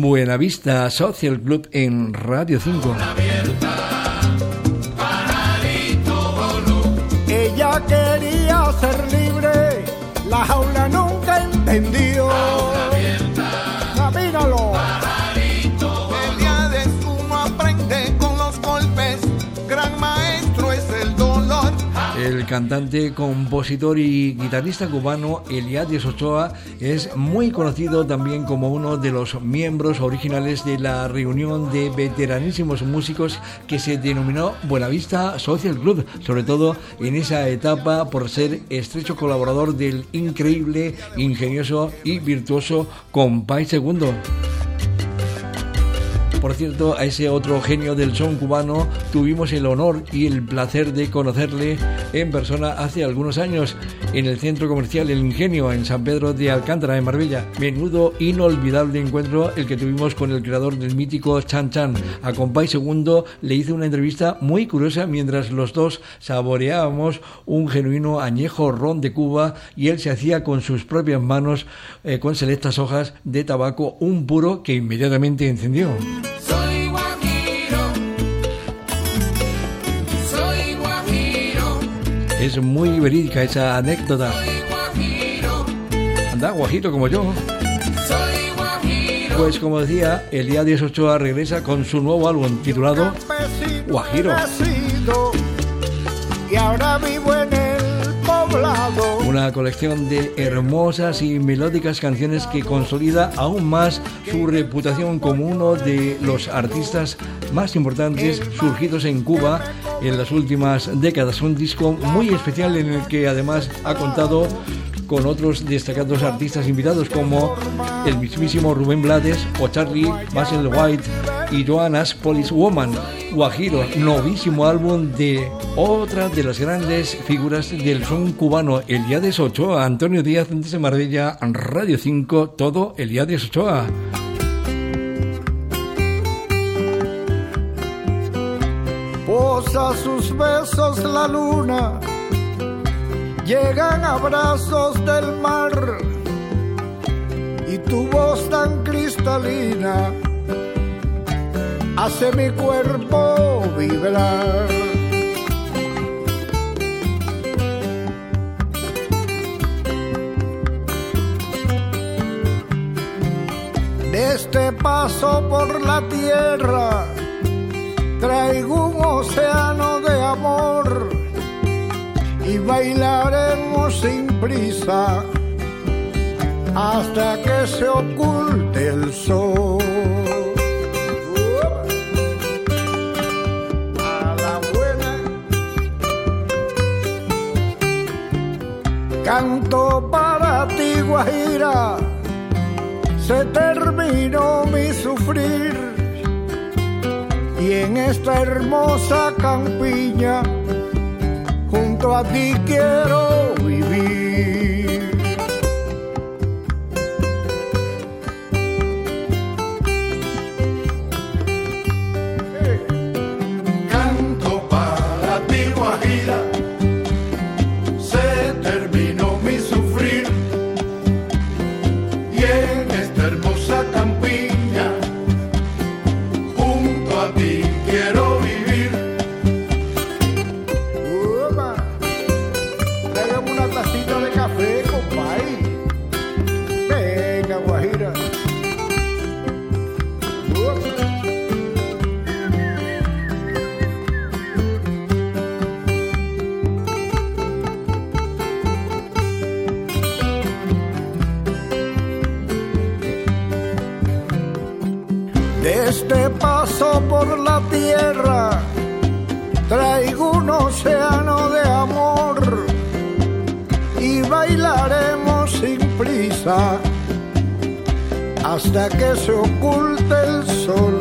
Buenavista Social Club en Radio 5. El cantante, compositor y guitarrista cubano Eliades Ochoa es muy conocido también como uno de los miembros originales de la reunión de veteranísimos músicos que se denominó Buenavista Social Club, sobre todo en esa etapa por ser estrecho colaborador del increíble, ingenioso y virtuoso Compay Segundo. Por cierto, a ese otro genio del son cubano tuvimos el honor y el placer de conocerle en persona hace algunos años en el centro comercial El Ingenio en San Pedro de Alcántara, en Marbella. Menudo, inolvidable encuentro el que tuvimos con el creador del mítico Chan Chan. A Compay Segundo le hice una entrevista muy curiosa mientras los dos saboreábamos un genuino añejo ron de Cuba y él se hacía con sus propias manos, eh, con selectas hojas de tabaco, un puro que inmediatamente encendió. Es muy verídica esa anécdota. Anda, guajito como yo. Pues como decía, el día 18 regresa con su nuevo álbum titulado Guajiro. y ahora vivo en. Colección de hermosas y melódicas canciones que consolida aún más su reputación como uno de los artistas más importantes surgidos en Cuba en las últimas décadas. Un disco muy especial en el que además ha contado con otros destacados artistas invitados como el mismísimo Rubén Blades o Charlie Basil White y Joanna's Police Woman. Guajiro, novísimo álbum de otra de las grandes figuras del son cubano, Eliades Ochoa, Antonio Díaz de Marbella, Radio 5, todo Eliades Ochoa. Posa sus besos la luna, llegan abrazos del mar y tu voz tan cristalina hace mi cuerpo vibrar. De este paso por la tierra traigo un océano de amor y bailaremos sin prisa hasta que se oculte el sol. Canto para ti, Guajira, se terminó mi sufrir y en esta hermosa campiña junto a ti quiero vivir. Canto para ti, Guajira. Este paso por la tierra traigo un océano de amor y bailaremos sin prisa hasta que se oculte el sol.